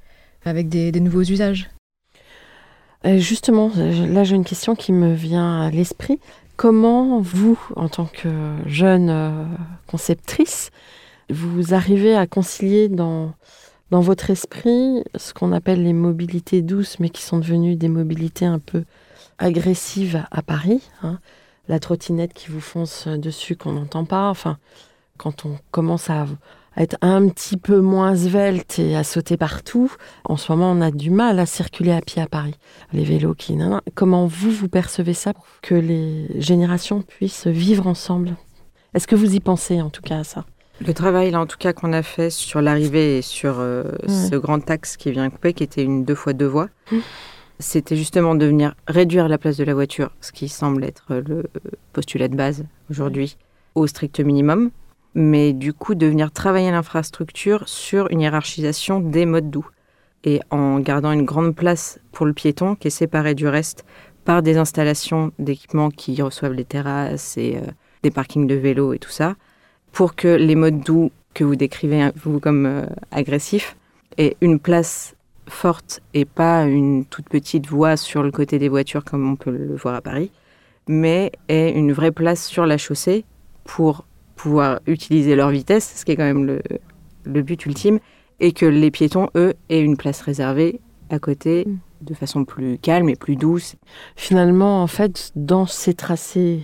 Speaker 4: avec des, nouveaux usages.
Speaker 3: Justement, là j'ai une question qui me vient à l'esprit. Comment vous, en tant que jeune euh, conceptrice, vous arrivez à concilier dans, dans votre esprit ce qu'on appelle les mobilités douces, mais qui sont devenues des mobilités un peu agressives à Paris hein? La trottinette qui vous fonce dessus qu'on n'entend pas. Enfin, quand on commence à à être un petit peu moins svelte et à sauter partout, en ce moment on a du mal à circuler à pied à Paris. Les vélos qui... Comment vous, vous percevez ça pour que les générations puissent vivre ensemble? Est-ce que vous y pensez en tout cas à ça?
Speaker 6: Le travail, là, en tout cas, qu'on a fait sur l'arrivée et sur euh,
Speaker 3: Ouais.
Speaker 6: ce grand axe qui vient couper, qui était une deux fois deux voies,
Speaker 3: Mm.
Speaker 6: c'était justement de venir réduire la place de la voiture, ce qui semble être le postulat de base aujourd'hui, au strict minimum, mais du coup de venir travailler l'infrastructure sur une hiérarchisation des modes doux. Et en gardant une grande place pour le piéton qui est séparé du reste par des installations d'équipements qui reçoivent les terrasses et euh, des parkings de vélos et tout ça pour que les modes doux que vous décrivez vous comme euh, agressifs aient une place forte et pas une toute petite voie sur le côté des voitures comme on peut le voir à Paris, mais aient une vraie place sur la chaussée pour pouvoir utiliser leur vitesse, ce qui est quand même le, le but ultime, et que les piétons, eux, aient une place réservée à côté
Speaker 3: Mm.
Speaker 6: de façon plus calme et plus douce.
Speaker 3: Finalement, en fait, dans ces tracés,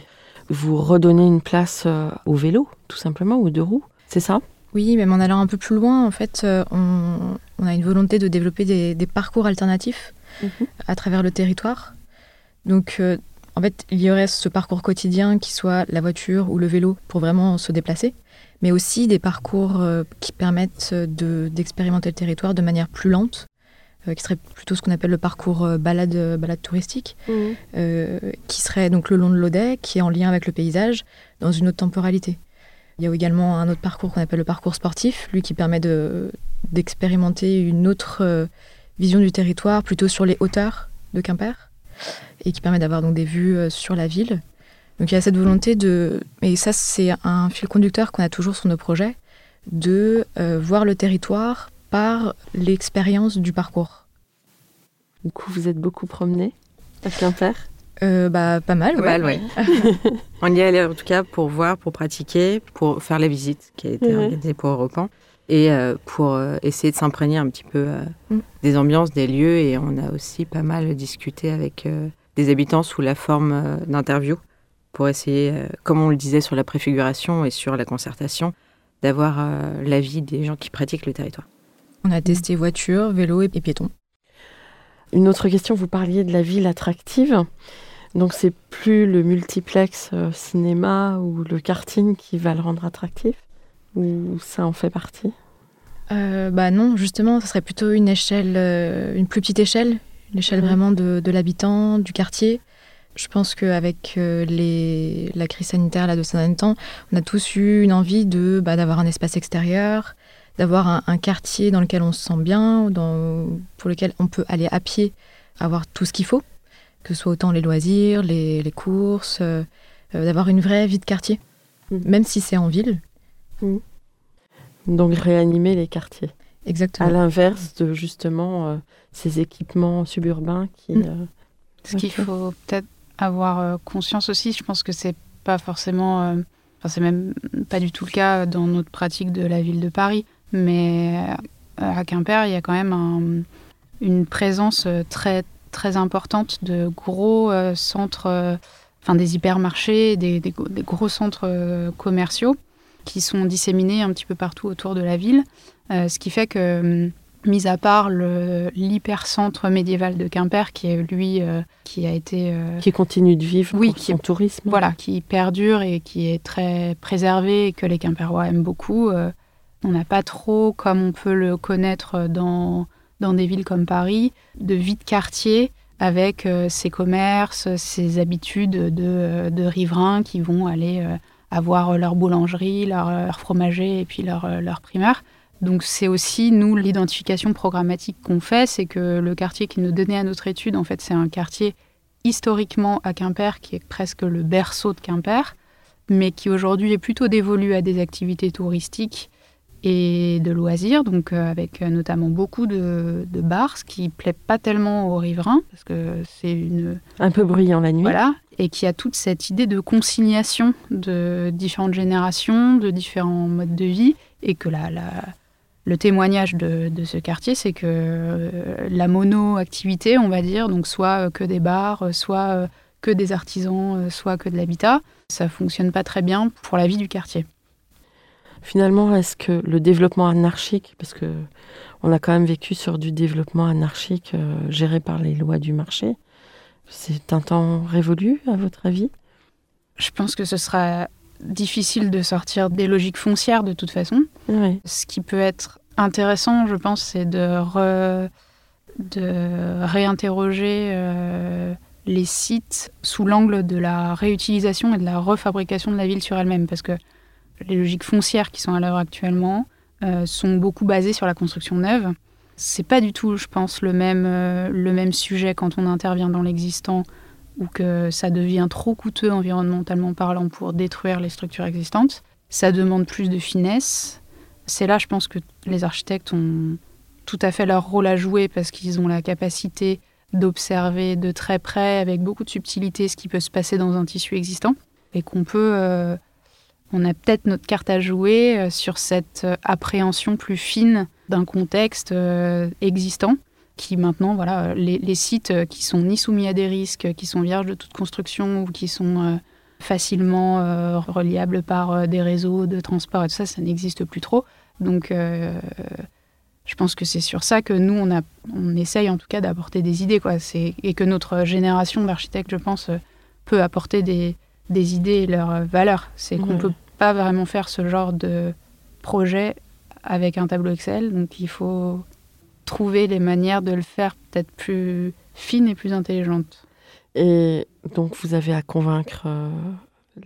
Speaker 3: vous redonnez une place euh, au vélo, tout simplement, aux deux roues. C'est ça?
Speaker 4: Oui, même en allant un peu plus loin, en fait, euh, on, on a une volonté de développer des, des parcours alternatifs
Speaker 3: Mhm.
Speaker 4: à travers le territoire. Donc, euh, en fait, il y aurait ce parcours quotidien qui soit la voiture ou le vélo pour vraiment se déplacer, mais aussi des parcours euh, qui permettent de- d'expérimenter le territoire de manière plus lente, euh, qui serait plutôt ce qu'on appelle le parcours euh, balade, balade touristique, euh, qui serait donc le long de l'Audet, qui est en lien avec le paysage, dans une autre temporalité. Il y a également un autre parcours qu'on appelle le parcours sportif, lui qui permet de- d'expérimenter une autre vision du territoire, plutôt sur les hauteurs de Quimper, et qui permet d'avoir donc des vues euh, sur la ville. Donc il y a cette volonté de, et ça c'est un fil conducteur qu'on a toujours sur nos projets, de euh, voir le territoire par l'expérience du parcours.
Speaker 3: Du coup, vous êtes beaucoup promené à Quimper
Speaker 4: Euh, bah, pas mal,
Speaker 6: Pas
Speaker 4: ouais.
Speaker 6: mal, ouais. On y allait en tout cas pour voir, pour pratiquer, pour faire les visites qui a été
Speaker 3: Mhm.
Speaker 6: organisée pour Europan et euh, pour euh, essayer de s'imprégner un petit peu euh,
Speaker 4: Mm.
Speaker 6: des ambiances, des lieux. Et on a aussi pas mal discuté avec euh, des habitants sous la forme euh, d'interviews pour essayer, euh, comme on le disait sur la préfiguration et sur la concertation, d'avoir euh, l'avis des gens qui pratiquent le territoire.
Speaker 4: On a testé voiture, vélo et, et piéton.
Speaker 3: Une autre question, vous parliez de la ville attractive. Donc, c'est plus le multiplex euh, cinéma ou le karting qui va le rendre attractif? Ou ça en fait partie
Speaker 4: Euh, bah non, justement, ce serait plutôt une échelle, euh, une plus petite échelle, une échelle
Speaker 3: Mhm.
Speaker 4: vraiment de, de l'habitant, du quartier. Je pense qu'avec euh, les, la crise sanitaire là, de ces derniers temps, on a tous eu une envie de bah, d'avoir un espace extérieur, d'avoir un, un quartier dans lequel on se sent bien, dans, pour lequel on peut aller à pied, avoir tout ce qu'il faut, que ce soit autant les loisirs, les, les courses, euh, d'avoir une vraie vie de quartier,
Speaker 3: Mhm.
Speaker 4: même si c'est en ville.
Speaker 3: Donc, réanimer les quartiers.
Speaker 4: Exactement.
Speaker 3: À l'inverse de justement euh, ces équipements suburbains qui.
Speaker 4: Mm.
Speaker 3: euh,
Speaker 5: Ce qu'il faut peut-être avoir euh, conscience aussi, je pense que c'est pas forcément, euh, enfin c'est même pas du tout le cas dans notre pratique de la ville de Paris, mais à Quimper, il y a quand même un- une présence très très importante de gros centres, enfin des hypermarchés, des, des go- des gros centres commerciaux qui sont disséminés un petit peu partout autour de la ville, Euh, ce qui fait que hum, mis à part l'hypercentre médiéval de Quimper, qui est lui, euh, qui a été, euh,
Speaker 3: qui continue de vivre
Speaker 5: Oui,
Speaker 3: pour
Speaker 5: qui-
Speaker 3: son tourisme.
Speaker 5: voilà, qui perdure et qui est très préservé et que les Quimperois aiment beaucoup. on n'a pas trop, comme on peut le connaître dans, dans des villes comme Paris, de vie de quartier avec ses commerces, ses habitudes de, de riverains qui vont aller avoir leur boulangerie, leur, leur fromager et puis leur, euh, leur primaire. Donc c'est aussi, nous, l'identification programmatique qu'on fait, c'est que le quartier qui nous donnait à notre étude, en fait, c'est un quartier historiquement à Quimper, qui est presque le berceau de Quimper, mais qui aujourd'hui est plutôt dévolu à des activités touristiques et de loisirs, donc euh, avec euh, notamment beaucoup de, de bars, ce qui plaît pas tellement aux riverains, parce que c'est une,
Speaker 3: Un peu bruyant la nuit.
Speaker 5: voilà, et qui a toute cette idée de consignation de différentes générations, de différents modes de vie, et que la, la- le témoignage de, de ce quartier, c'est que euh, la mono-activité, on va dire, donc soit que des bars, soit que des artisans, soit que de l'habitat, ça fonctionne pas très bien pour la vie du quartier.
Speaker 3: Finalement, est-ce que le développement anarchique, parce que on a quand même vécu sur du développement anarchique euh, géré par les lois du marché, c'est un temps révolu à votre avis?
Speaker 5: Je pense que ce sera difficile de sortir des logiques foncières de toute façon.
Speaker 3: Oui.
Speaker 5: Ce qui peut être intéressant, je pense, c'est de, re- de réinterroger euh, les sites sous l'angle de la réutilisation et de la refabrication de la ville sur elle-même. Parce que les logiques foncières qui sont à l'heure actuellement euh, sont beaucoup basées sur la construction neuve. C'est pas du tout, je pense, le même, euh, le même sujet quand on intervient dans l'existant ou que ça devient trop coûteux environnementalement parlant pour détruire les structures existantes. ça demande plus de finesse. C'est là, je pense que les architectes ont tout à fait leur rôle à jouer parce qu'ils ont la capacité d'observer de très près, avec beaucoup de subtilité, ce qui peut se passer dans un tissu existant. Et qu'on peut. euh, on a peut-être notre carte à jouer euh, sur cette euh, appréhension plus fine d'un contexte euh, existant qui maintenant, voilà, les, sites qui sont ni soumis à des risques, qui sont vierges de toute construction ou qui sont facilement reliables par des réseaux de transport et tout ça, ça n'existe plus trop. Donc, je pense que c'est sur ça que nous, on, on essaye en tout cas d'apporter des idées. Quoi. Et que notre génération d'architectes, je pense, peut apporter des, des idées et leurs valeurs. C'est qu'on ne peut pas vraiment faire ce genre de projet avec un tableau Excel. Donc, il faut trouver les manières de le faire peut-être plus fines et plus intelligentes.
Speaker 3: Et donc, vous avez à convaincre euh,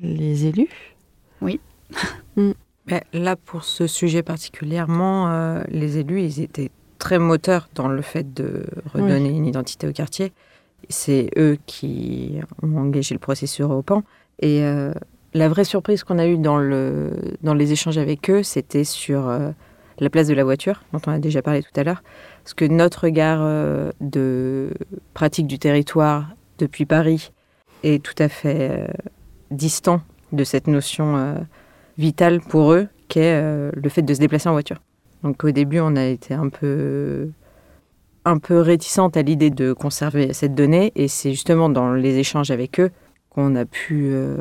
Speaker 3: les élus?
Speaker 6: Ben, là, pour ce sujet particulièrement, euh, les élus, ils étaient très moteurs dans le fait de redonner une identité au quartier. C'est eux qui ont engagé le processus européen. Et euh, la vraie surprise qu'on a eue dans, le, dans les échanges avec eux, c'était sur euh, la place de la voiture, dont on a déjà parlé tout à l'heure. Parce que notre regard euh, de pratique du territoire depuis Paris est tout à fait distant de cette notion vitale pour eux, qu'est le fait de se déplacer en voiture. Donc au début, on a été un peu, un peu réticente à l'idée de conserver cette donnée, et c'est justement dans les échanges avec eux qu'on a pu euh,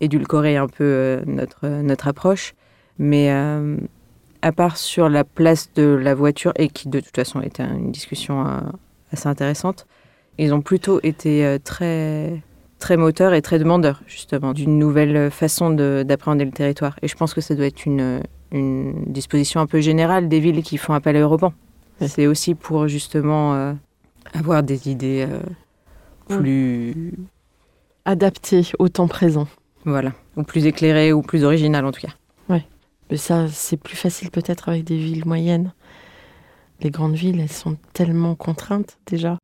Speaker 6: édulcorer un peu euh, notre, notre approche. Mais euh, à part sur la place de la voiture, et qui de toute façon était une discussion assez intéressante, ils ont plutôt été très très moteur et très demandeur, justement, d'une nouvelle façon de- d'appréhender le territoire. Et je pense que ça doit être une, une disposition un peu générale des villes qui font appel à Europan.
Speaker 3: Ouais.
Speaker 6: C'est aussi pour, justement, euh, avoir des idées euh, plus...
Speaker 3: adaptés au temps présent.
Speaker 6: Voilà. Ou plus éclairées, ou plus originales, en tout cas.
Speaker 3: Mais ça, c'est plus facile peut-être avec des villes moyennes. Les grandes villes, elles sont tellement contraintes déjà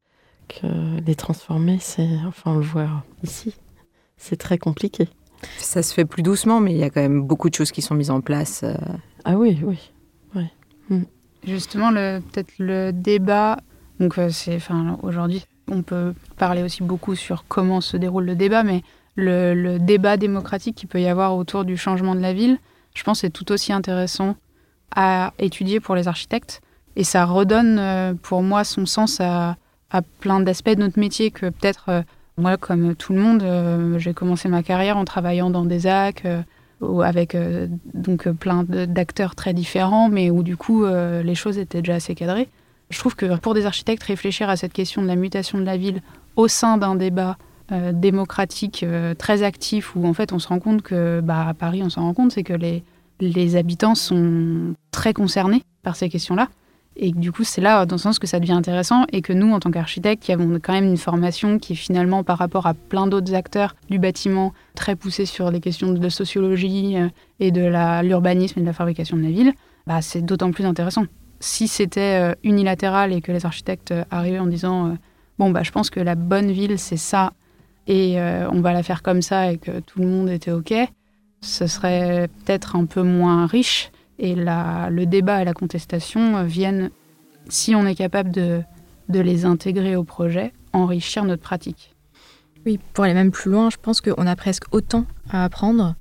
Speaker 3: que les transformer, c'est, enfin, on le voit ici, c'est très compliqué.
Speaker 6: Ça se fait plus doucement, mais il y a quand même beaucoup de choses qui sont mises en place. euh,
Speaker 3: Ah oui, oui.
Speaker 5: Justement, le- peut-être le débat. Donc, euh, c'est, enfin, aujourd'hui, on peut parler aussi beaucoup sur comment se déroule le débat, mais le, débat démocratique qu'il peut y avoir autour du changement de la ville, je pense, est tout aussi intéressant à étudier pour les architectes. Et ça redonne, euh, pour moi, son sens à, plein d'aspects de notre métier que peut-être, euh, moi, comme tout le monde, euh, j'ai commencé ma carrière en travaillant dans des AC, avec donc plein d'acteurs très différents, mais où du coup les choses étaient déjà assez cadrées. Je trouve que pour des architectes, réfléchir à cette question de la mutation de la ville au sein d'un débat euh, démocratique euh, très actif, où en fait on se rend compte que, bah, à Paris, on s'en rend compte, c'est que les, les habitants sont très concernés par ces questions-là. Et du coup, c'est là, dans le sens que ça devient intéressant et que nous, en tant qu'architectes, qui avons quand même une formation qui est finalement, par rapport à plein d'autres acteurs du bâtiment, très poussée sur les questions de sociologie euh, et de l'urbanisme et de la fabrication de la ville, bah, c'est d'autant plus intéressant. Si c'était euh, unilatéral et que les architectes euh, arrivaient en disant euh, bon bah je pense que la bonne ville c'est ça et on va la faire comme ça et que tout le monde était ok, ce serait peut-être un peu moins riche et la, le débat et la contestation viennent si on est capable de, de les intégrer au projet, enrichir notre pratique.
Speaker 4: Oui, pour aller même plus loin, je pense qu'on a presque autant à apprendre,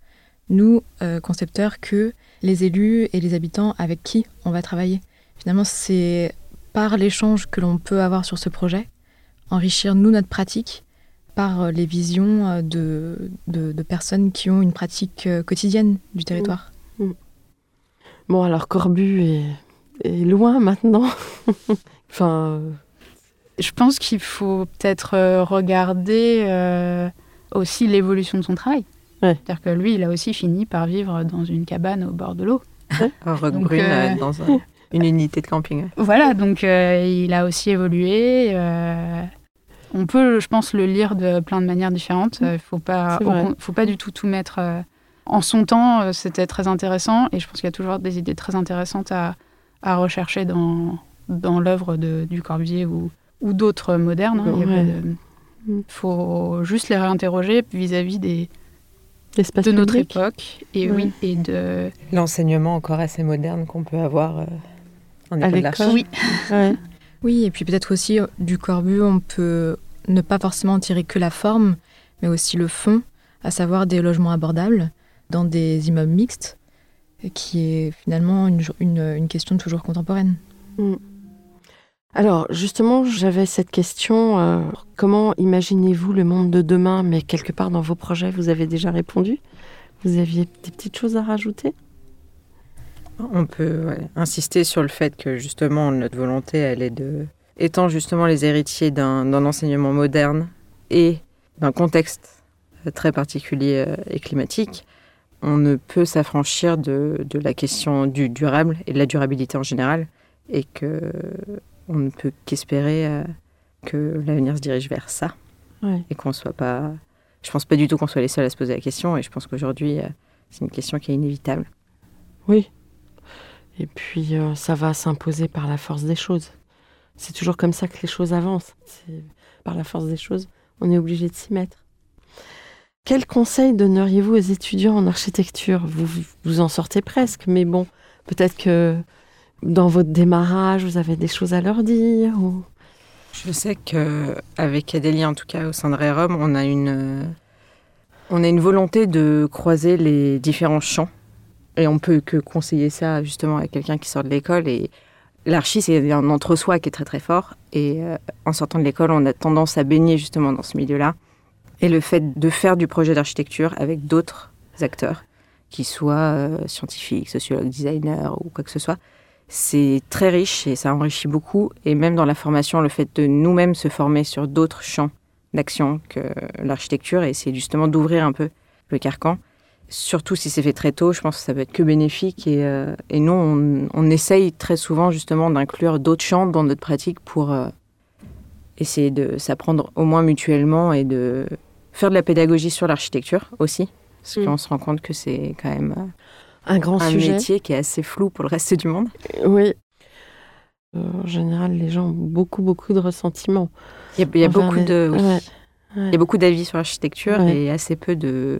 Speaker 4: nous, concepteurs, que les élus et les habitants avec qui on va travailler. Finalement, c'est par l'échange que l'on peut avoir sur ce projet, enrichir, nous, notre pratique, par euh, les visions euh, de, de, de personnes qui ont une pratique euh, quotidienne du territoire.
Speaker 3: Bon, alors Corbu est, est loin maintenant. enfin, euh,
Speaker 5: Je pense qu'il faut peut-être regarder euh, aussi l'évolution de son travail.
Speaker 3: Ouais.
Speaker 5: C'est-à-dire que lui, il a aussi fini par vivre dans une cabane au bord de l'eau.
Speaker 6: Roquebrune
Speaker 5: Donc, euh,
Speaker 6: dans un- une unité de camping. ouais.
Speaker 5: Voilà, donc euh, il a aussi évolué. euh, on peut, je pense, le lire de plein de manières différentes. Il faut pas, au faut pas du tout tout mettre. euh, en son temps, euh, c'était très intéressant, et je pense qu'il y a toujours des idées très intéressantes à, à rechercher dans, dans l'œuvre de- du Corbusier ou, ou d'autres modernes. hein. Il
Speaker 3: Ouais. Mm.
Speaker 5: faut juste les réinterroger vis-à-vis des,
Speaker 3: L'espace
Speaker 5: de notre époque et
Speaker 3: Ouais.
Speaker 5: oui et de
Speaker 6: L'enseignement encore assez moderne qu'on peut avoir euh, en
Speaker 3: À
Speaker 6: école
Speaker 5: oui
Speaker 3: Ouais.
Speaker 4: Oui, et puis peut-être aussi euh, du corbu, on peut ne pas forcément en tirer que la forme, mais aussi le fond, à savoir des logements abordables dans des immeubles mixtes, qui est finalement une, une, une question toujours contemporaine.
Speaker 3: Alors, justement, j'avais cette question euh, comment imaginez-vous le monde de demain? Mais quelque part dans vos projets, vous avez déjà répondu. Vous aviez des petites choses à rajouter?
Speaker 6: On peut ouais, insister sur le fait que justement notre volonté, elle est de étant justement les héritiers d'un d'un enseignement moderne et d'un contexte euh, très particulier euh, et climatique, on ne peut s'affranchir de, de la question du durable et de la durabilité en général, et que on ne peut qu'espérer euh, que l'avenir se dirige vers ça
Speaker 3: Ouais.
Speaker 6: et qu'on soit pas. Je pense pas du tout qu'on soit les seuls à se poser la question, et je pense qu'aujourd'hui c'est une question qui est inévitable.
Speaker 3: Oui. Et puis, euh, ça va s'imposer par la force des choses. C'est toujours comme ça que les choses avancent. Par la force des choses, on est obligé de s'y mettre. Quel conseil donneriez-vous aux étudiants en architecture? Vous, vous en sortez presque, mais bon, peut-être que dans votre démarrage, vous avez des choses à leur dire.
Speaker 6: Je sais que avec Adélie, en tout cas au sein de Rerum, on a une euh, on a une volonté de croiser les différents champs et on peut que conseiller ça justement à quelqu'un qui sort de l'école et l'archi c'est un entre-soi qui est très très fort et euh, en sortant de l'école, on a tendance à baigner justement dans ce milieu-là et le fait de faire du projet d'architecture avec d'autres acteurs qui soient euh, scientifiques, sociologues, designers ou quoi que ce soit, c'est très riche et ça enrichit beaucoup. Et même dans la formation, le fait de nous-mêmes se former sur d'autres champs d'action que l'architecture, et c'est justement d'ouvrir un peu le carcan. Surtout si c'est fait très tôt, je pense que ça peut être que bénéfique. Et, euh, et nous, on, on essaye très souvent justement d'inclure d'autres champs dans notre pratique pour euh, essayer de s'apprendre au moins mutuellement et de faire de la pédagogie sur l'architecture aussi. Parce
Speaker 3: Mm.
Speaker 6: qu'on se rend compte que c'est quand même euh,
Speaker 3: Un grand
Speaker 6: un
Speaker 3: sujet.
Speaker 6: métier qui est assez flou pour le reste du monde.
Speaker 3: Oui. En général, les gens ont beaucoup, beaucoup de ressentiments.
Speaker 6: Il y a, y beaucoup
Speaker 3: les-
Speaker 6: de, oui.
Speaker 3: Ouais.
Speaker 6: il y a beaucoup d'avis sur l'architecture
Speaker 3: Ouais.
Speaker 6: et assez peu de,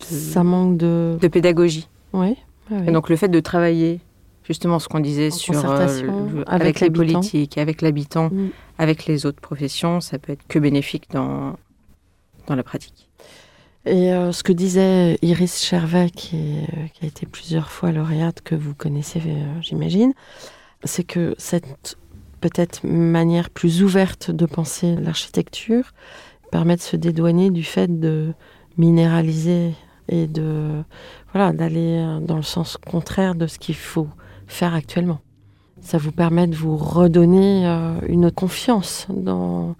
Speaker 3: Ça manque de.
Speaker 6: de pédagogie.
Speaker 3: Oui.
Speaker 6: Et donc le fait de travailler justement ce qu'on disait
Speaker 3: En
Speaker 6: sur euh, le-
Speaker 3: avec
Speaker 6: avec, les politiques, avec l'habitant,
Speaker 3: Mm.
Speaker 6: avec les autres professions, ça peut être que bénéfique dans dans la pratique.
Speaker 3: Et euh, ce que disait Iris Chervet, qui, est- euh, qui a été plusieurs fois lauréate, que vous connaissez, euh, j'imagine, c'est que cette peut-être manière plus ouverte de penser l'architecture permet de se dédouaner du fait de minéraliser et de voilà d'aller euh, dans le sens contraire de ce qu'il faut faire actuellement. Ça vous permet de vous redonner euh, une confiance dans,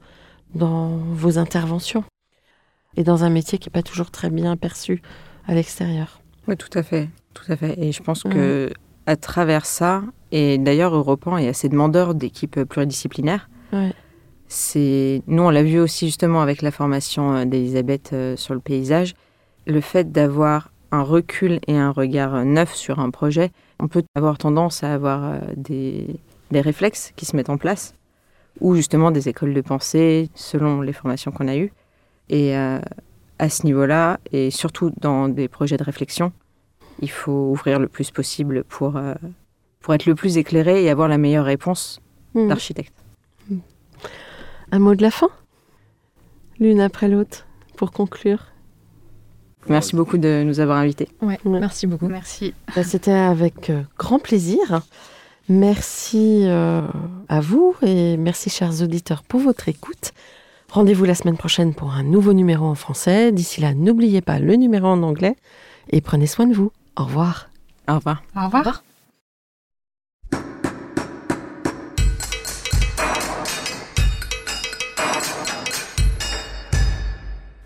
Speaker 3: dans vos interventions et dans un métier qui n'est pas toujours très bien perçu à l'extérieur.
Speaker 6: Oui, tout à fait, tout à fait. Et je pense que à travers ça, et d'ailleurs Europan est assez demandeur d'équipes pluridisciplinaires.
Speaker 3: Ouais.
Speaker 6: C'est nous on l'a vu aussi justement avec la formation euh, d'Elisabeth euh, sur le paysage, le fait d'avoir un recul et un regard neuf sur un projet, on peut avoir tendance à avoir euh, des, des réflexes qui se mettent en place ou justement des écoles de pensée selon les formations qu'on a eues. Et euh, à ce niveau-là, et surtout dans des projets de réflexion, il faut ouvrir le plus possible pour, euh, pour être le plus éclairé et avoir la meilleure réponse
Speaker 3: Hmm.
Speaker 6: d'architecte.
Speaker 3: Un mot de la fin? L'une après l'autre, pour conclure.
Speaker 6: Merci beaucoup de nous avoir invités.
Speaker 4: Ouais,
Speaker 3: Ouais.
Speaker 4: merci beaucoup.
Speaker 5: merci
Speaker 3: Bah, C'était avec euh, grand plaisir. Merci euh, à vous et merci chers auditeurs pour votre écoute. Rendez-vous la semaine prochaine pour un nouveau numéro en français. D'ici là, n'oubliez pas le numéro en anglais et prenez soin de vous. Au revoir.
Speaker 6: Au revoir.
Speaker 5: au revoir.